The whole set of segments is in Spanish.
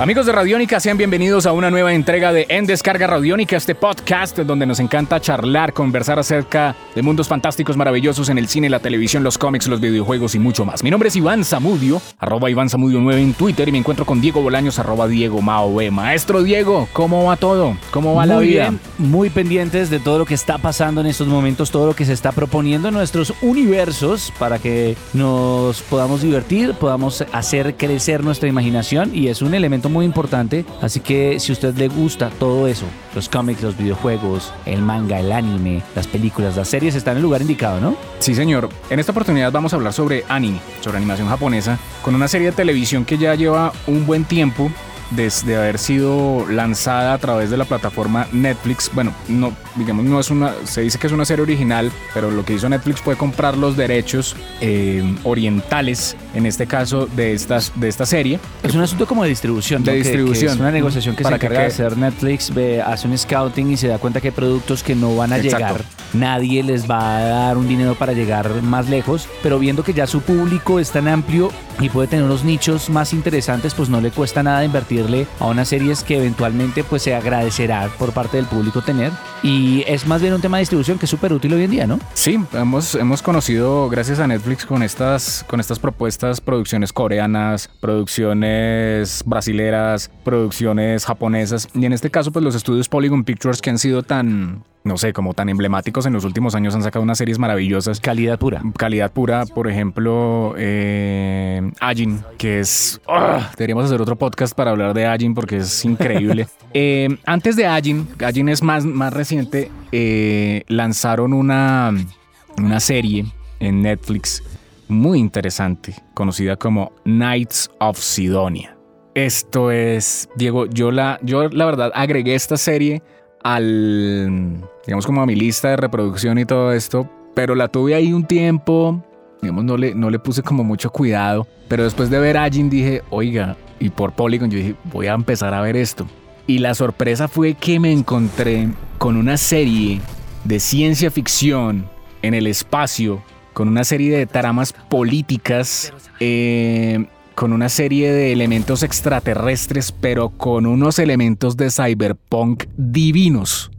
Amigos de Radiónica, sean bienvenidos a una nueva entrega de En Descarga Radiónica, este podcast donde nos encanta charlar, conversar acerca de mundos fantásticos, maravillosos en el cine, la televisión, los cómics, los videojuegos y mucho más. Mi nombre es Iván Zamudio, arroba Iván Zamudio 9 en Twitter y me encuentro con Diego Bolaños, arroba Diego Mao Maestro Diego, ¿cómo va todo? ¿Cómo va la vida? bien, muy pendientes de todo lo que está pasando en estos momentos, todo lo que se está proponiendo en nuestros universos para que nos podamos divertir, podamos hacer crecer nuestra imaginación y es un elemento muy importante. Así que si a usted le gusta todo eso, los cómics, los videojuegos, el manga, el anime, las películas, las series, está en el lugar indicado, ¿no? Sí, señor. En esta oportunidad vamos a hablar sobre anime, sobre animación japonesa, con una serie de televisión que ya lleva un buen tiempo desde haber sido lanzada a través de la plataforma Netflix. Bueno, no, digamos, no es una, se dice que es una serie original, pero lo que hizo Netflix fue comprar los derechos eh, orientales, en este caso, de, estas, de esta serie. Es un asunto como de distribución. De ¿no? Que- que distribución. es una negociación que Para se que encarga de quede- hacer Netflix, ve, hace un scouting y se da cuenta que hay productos que no van a Exacto. llegar. Nadie les va a dar un dinero para llegar más lejos, pero viendo que ya su público es tan amplio y puede tener unos nichos más interesantes, pues no le cuesta nada invertirle a unas series que eventualmente pues se agradecerá por parte del público tener. Y es más bien un tema de distribución que es súper útil hoy en día, ¿no? Sí, hemos, hemos conocido, gracias a Netflix, con estas, con estas propuestas, producciones coreanas, producciones brasileras, producciones japonesas, y en este caso, pues los estudios Polygon Pictures que han sido tan, no sé, como tan emblemáticos en los últimos años, han sacado unas series maravillosas. Calidad pura. Calidad pura, por ejemplo, eh, Ajin, que es... ¡ah! deberíamos hacer otro podcast para hablar de Ajin porque es increíble. Eh, antes de Ajin, Ajin es más, más reciente, eh, lanzaron una, una serie en Netflix muy interesante, conocida como Knights of Sidonia. Esto es, Diego, yo la, yo la verdad agregué esta serie al, digamos como a mi lista de reproducción y todo esto, pero la tuve ahí un tiempo, digamos, no le, no le puse como mucho cuidado, pero después de ver Ajin dije, oiga, y por Polygon yo dije, voy a empezar a ver esto. Y la sorpresa fue que me encontré con una serie de ciencia ficción en el espacio, con una serie de tramas políticas, eh, con una serie de elementos extraterrestres, pero con unos elementos de cyberpunk divinos.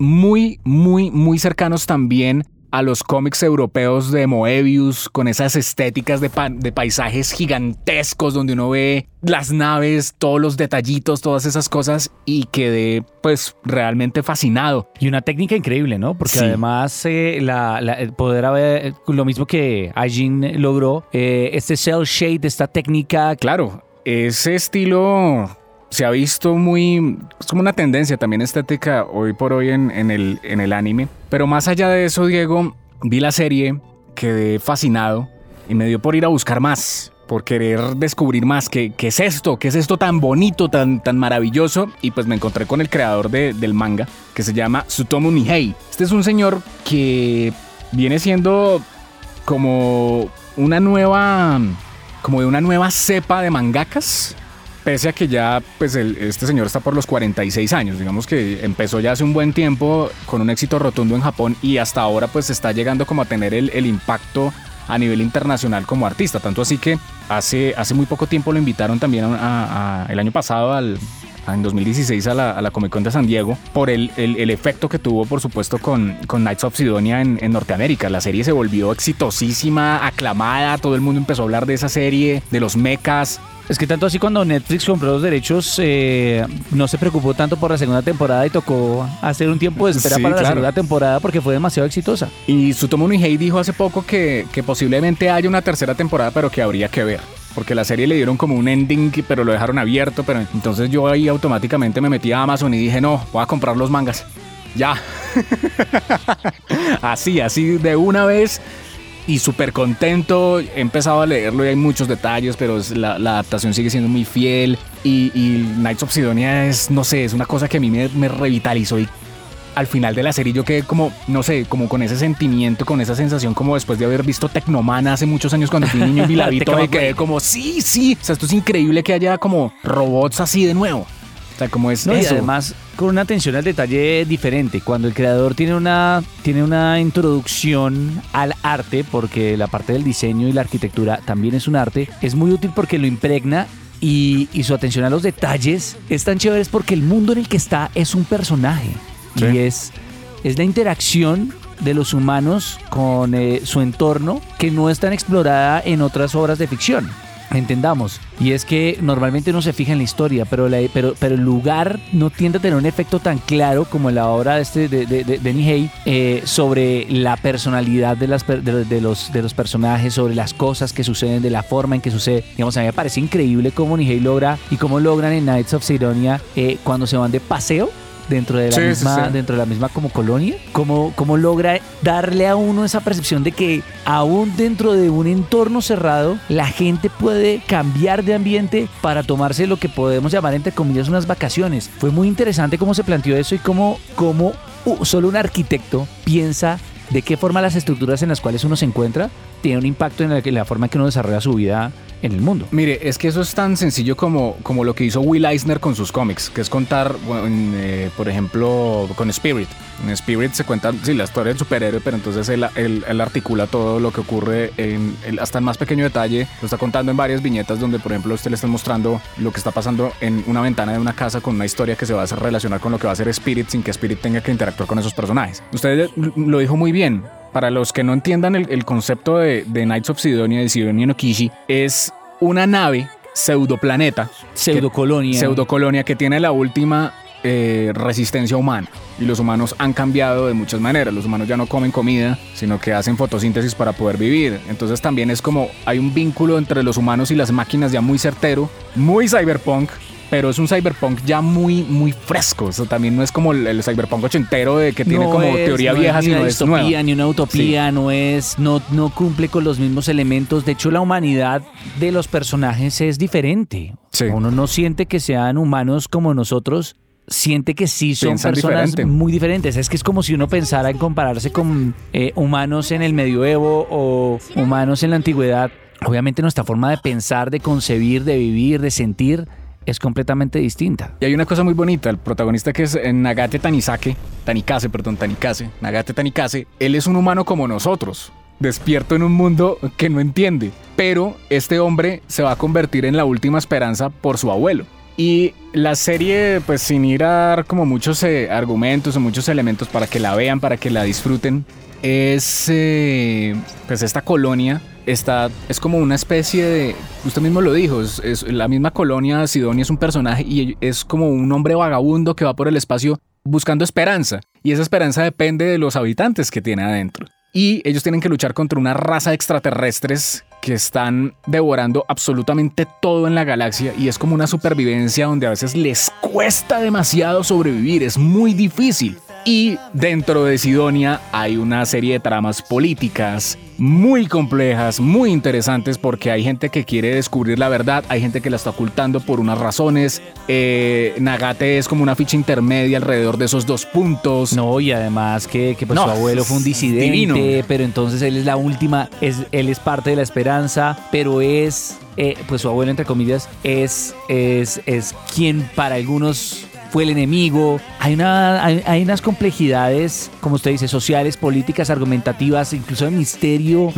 Muy, muy, muy cercanos también a los cómics europeos de Moebius, con esas estéticas de, pa- de paisajes gigantescos donde uno ve las naves, todos los detallitos, todas esas cosas y quedé pues realmente fascinado. Y una técnica increíble, ¿no? Porque Sí. además eh, la- la- el poder haber, lo mismo que Ajin logró, eh, este cell shade, esta técnica, Claro, ese estilo se ha visto muy... Es como una tendencia también estética hoy por hoy en, en el, en el anime. Pero más allá de eso, Diego, vi la serie, quedé fascinado y me dio por ir a buscar más. Por querer descubrir más qué, qué es esto, qué es esto tan bonito, tan, tan maravilloso. Y pues me encontré con el creador de- del manga, que se llama Sutomu Nihei. Este es un señor que viene siendo como una nueva como de una nueva cepa de mangakas. Pese a que ya, pues el- este señor está por los 46 años, digamos que empezó ya hace un buen tiempo con un éxito rotundo en Japón y hasta ahora pues está llegando como a tener el, impacto a nivel internacional como artista. Tanto así que hace, hace muy poco tiempo lo invitaron también a- el año pasado al, en 2016 a la, a la Comic Con de San Diego por el, el- el efecto que tuvo, por supuesto, con, con Knights of Sidonia en, en Norteamérica. La serie se volvió exitosísima, aclamada, todo el mundo empezó a hablar de esa serie, de los mechas. Es que tanto así cuando Netflix compró los derechos, eh, no se preocupó tanto por la segunda temporada y tocó hacer un tiempo de espera Sí, para la segunda temporada porque fue demasiado exitosa. Y Sutomu Nihei dijo hace poco que, que posiblemente haya una tercera temporada, pero que habría que ver. Porque la serie le dieron como un ending, pero lo dejaron abierto. Pero entonces yo ahí automáticamente me metí a Amazon y dije, no, voy a comprar los mangas. Ya. así, así de una vez. Y súper contento. He empezado a leerlo y hay muchos detalles, pero la adaptación sigue siendo muy fiel. Y, y Knights of Sidonia es, no sé, es una cosa que a mí me, me revitalizó y al final de la serie yo quedé como, no sé, como con ese sentimiento, con esa sensación como después de haber visto Tecnoman hace muchos años cuando fui niño y la vi y Tecnoman. quedé como, sí, sí, o sea, esto es increíble que haya como robots así de nuevo. sea, ¿cómo es No, y además con una atención al detalle diferente. Cuando el creador tiene una, tiene una introducción al arte, porque la parte del diseño y la arquitectura también es un arte, es muy útil porque lo impregna y, y su atención a los detalles es tan chévere es porque el mundo en el que está es un personaje. Sí. Y es, es la interacción de los humanos con eh, su entorno que no es tan explorada en otras obras de ficción. Entendamos. Y es que normalmente uno se fija en la historia, pero, pero, pero el lugar no tiende a tener un efecto tan claro como en la obra de, este, de, de, de- eh, sobre la personalidad de, las, de los, de los personajes, sobre las cosas que suceden, de la forma en que sucede. Digamos, a mí me parece increíble cómo Nihei logra y cómo logran en Knights of Sidonia eh, cuando se van de paseo dentro de la Sí, misma sí. dentro de la misma como colonia cómo, cómo logra darle a uno esa percepción de que aún dentro de un entorno cerrado la gente puede cambiar de ambiente para tomarse lo que podemos llamar entre comillas unas vacaciones fue muy interesante cómo se planteó eso y cómo, cómo uh, solo un arquitecto piensa de qué forma las estructuras en las cuales uno se encuentra tiene un impacto en la, en la forma en que uno desarrolla su vida en el mundo Mire, es que eso es tan sencillo como, como lo que hizo Will Eisner con sus cómics, que es contar, eh, por ejemplo, con Spirit. En Spirit se cuenta, sí, la historia del superhéroe, pero entonces él, él- articula todo lo que ocurre en, hasta el más pequeño detalle. Lo está contando en varias viñetas donde, por ejemplo, usted le está mostrando lo que está pasando en una ventana de una casa con una historia que se va a hacer relacionar con lo que va a ser Spirit sin que Spirit tenga que interactuar con esos personajes. Usted lo dijo muy bien. Para los que no entiendan el, el concepto de, de Knights of Sidonia, de Sidonia no Kishi, es una nave pseudoplaneta, pseudocolonia pseudocolonia que tiene la última eh, resistencia humana. Y los humanos han cambiado de muchas maneras. Los humanos ya no comen comida, sino que hacen fotosíntesis para poder vivir. Entonces también es como hay un vínculo entre los humanos y las máquinas ya muy certero, muy cyberpunk. Pero es un cyberpunk ya muy, muy fresco. O sea, también no es como el, el cyberpunk ochentero de que tiene No como es- teoría no vieja, es ni sino una es distopía, nueva. ni una utopía, no es, no, no cumple con los mismos elementos. De hecho, la humanidad de los personajes es diferente. Sí. Uno no siente que sean humanos como nosotros, siente que sí son Piensan personas diferente. muy diferentes. Es que es como si uno pensara en compararse con eh, humanos en el medioevo o humanos en la antigüedad. Obviamente nuestra forma de pensar, de concebir, de vivir, de sentir es completamente distinta. Y hay una cosa muy bonita, el protagonista que es eh, Nagate Tanisake, Tanikase, perdón, Tanikase, Nagate Tanikase, él es un humano como nosotros, despierto en un mundo que no entiende, pero este hombre se va a convertir en la última esperanza por su abuelo. Y la serie, pues sin ir a dar como muchos eh, argumentos o muchos elementos para que la vean, para que la disfruten, es pues esta colonia está es como una especie de usted mismo lo dijo es, es la misma colonia Sidonia es un personaje y es como un hombre vagabundo que va por el espacio buscando esperanza. Y esa esperanza depende de los habitantes que tiene adentro. Y ellos tienen que luchar contra una raza de extraterrestres que están devorando absolutamente todo en la galaxia y es como una supervivencia donde a veces les cuesta demasiado sobrevivir, es muy difícil. Y dentro de Sidonia hay una serie de tramas políticas muy complejas, muy interesantes, porque hay gente que quiere descubrir la verdad, hay gente que la está ocultando por unas razones. Eh, Nagate es como una ficha intermedia alrededor de esos dos puntos. No, y además que, que pues, No, su abuelo fue un disidente, divino. pero entonces él es la última, es, él es parte de la esperanza, pero es, eh, pues su abuelo, entre comillas, es, es, es quien para algunos fue el enemigo. Hay, una, hay, hay unas complejidades, como usted dice, sociales, políticas, argumentativas, incluso de misterio,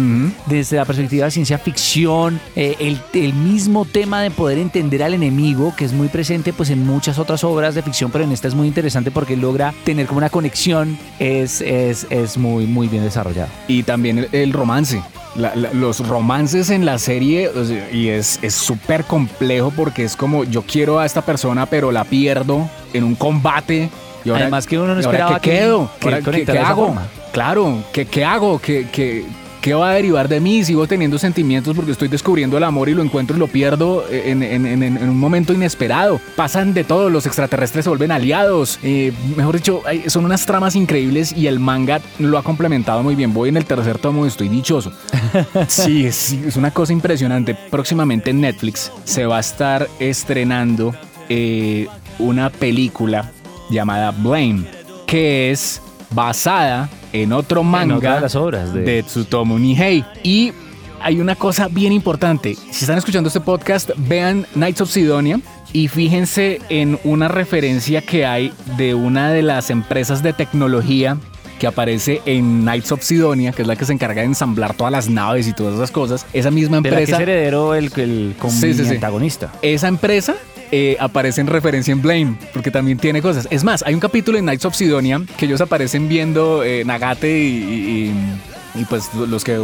desde la perspectiva de ciencia ficción, eh, el, el mismo tema de poder entender al enemigo, que es muy presente pues en muchas otras obras de ficción, pero en esta es muy interesante porque logra tener como una conexión, es, es, es muy, muy bien desarrollado. Y también el, el romance. La- la- los romances en la serie, o sea, y es es súper complejo porque es como yo quiero a esta persona, pero la pierdo en un combate. Y ahora, Además que uno no ¿y ahora esperaba ¿qué que- quedo? que Ahora, ¿qué, hago? forma. Claro, ¿qué, qué hago? ¿Qué, qué, qué va a derivar de mí? Sigo teniendo sentimientos porque estoy descubriendo el amor y lo encuentro y lo pierdo en, en- en- en un momento inesperado. Pasan de todo, los extraterrestres se vuelven aliados. eh, mejor dicho, son unas tramas increíbles y el manga lo ha complementado muy bien. Voy en el tercer tomo y estoy dichoso. Sí, es, es una cosa impresionante. Próximamente en Netflix se va a estar estrenando eh, una película llamada Blame, que es basada en otro En manga otra de las obras de- de Tsutomu Nihei. Y hay una cosa bien importante. Si están escuchando este podcast, vean Knights of Sidonia Y fíjense en una referencia que hay de una de las empresas de tecnología que aparece en Knights of Sidonia, que es la que se encarga de ensamblar todas las naves y todas esas cosas. Esa misma De la que es empresa, heredero el, el Sí, sí, sí. antagonista. esa empresa eh, aparece en referencia en Blame, porque también tiene cosas. Es más, hay un capítulo en Knights of Sidonia que ellos aparecen viendo eh, Nagate y, y- pues los que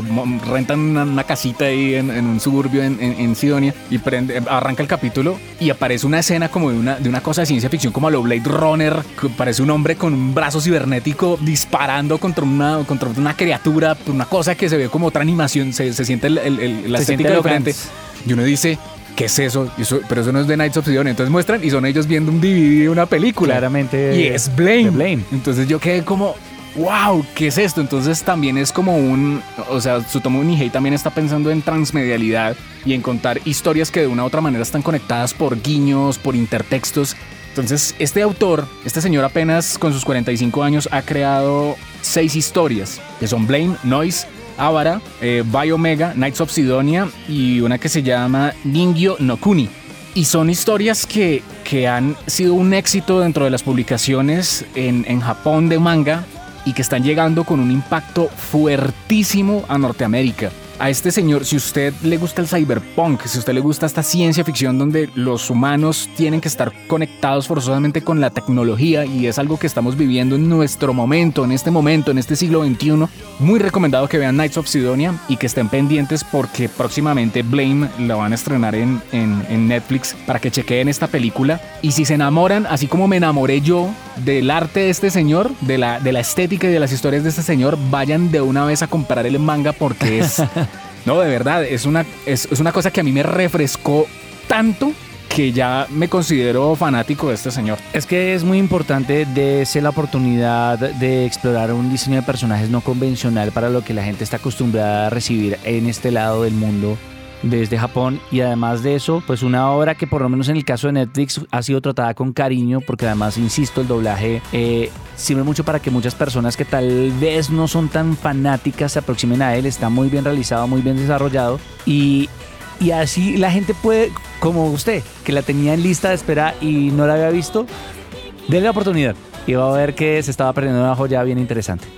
rentan una, una casita ahí en, en un suburbio en, en- en Sidonia y prende- arranca el capítulo y aparece una escena como de una, de una cosa de ciencia ficción como a lo Blade Runner, que parece un hombre con un brazo cibernético disparando contra una, contra una criatura, una cosa que se ve como otra animación, se, se siente el- el- el- la Se siente estética diferente. Locans. Y uno dice, ¿qué es eso? Eso- pero eso no es de Knights of Sidonia. Entonces muestran y son ellos viendo un DVD de una película. Claramente Y es Blame. Blame. Entonces yo quedé como, wow, ¿qué es esto? Entonces también es como un, o sea, Tsutomu Nihei también está pensando en transmedialidad y en contar historias que de una u otra manera están conectadas por guiños, por intertextos. Entonces, este autor, este señor apenas con sus 45 años ha creado seis historias, que son Blame, Noise, Avara, eh, Biomega, Knights of Sidonia y una que se llama Ningyo no Kuni. Y son historias que, que han sido un éxito dentro de las publicaciones en, en Japón de manga y que están llegando con un impacto fuertísimo a Norteamérica. A este señor, si usted le gusta el cyberpunk, si usted le gusta esta ciencia ficción donde los humanos tienen que estar conectados forzosamente con la tecnología y es algo que estamos viviendo en nuestro momento, en este momento, en este siglo XXI, muy recomendado que vean Knights of Sidonia y que estén pendientes porque próximamente Blame la van a estrenar en, en- Netflix para que chequeen esta película. Y si se enamoran, así como me enamoré yo del arte de este señor, de la, de la estética y de las historias de este señor, vayan de una vez a comprar el manga porque es... no, de verdad, es una, es, una cosa que a mí me refrescó tanto que ya me considero fanático de este señor. Es que es muy importante ser la oportunidad de explorar un diseño de personajes no convencional para lo que la gente está acostumbrada a recibir en este lado del mundo desde Japón. Y además de eso, pues una obra que por lo menos en el caso de Netflix ha sido tratada con cariño porque además, insisto, el doblaje eh, sirve mucho para que muchas personas que tal vez no son tan fanáticas se aproximen a él, está muy bien realizado, muy bien desarrollado. Y, y así la gente puede, como usted, que la tenía en lista de espera y no la había visto, denle la oportunidad y va a ver que se estaba perdiendo una joya bien interesante.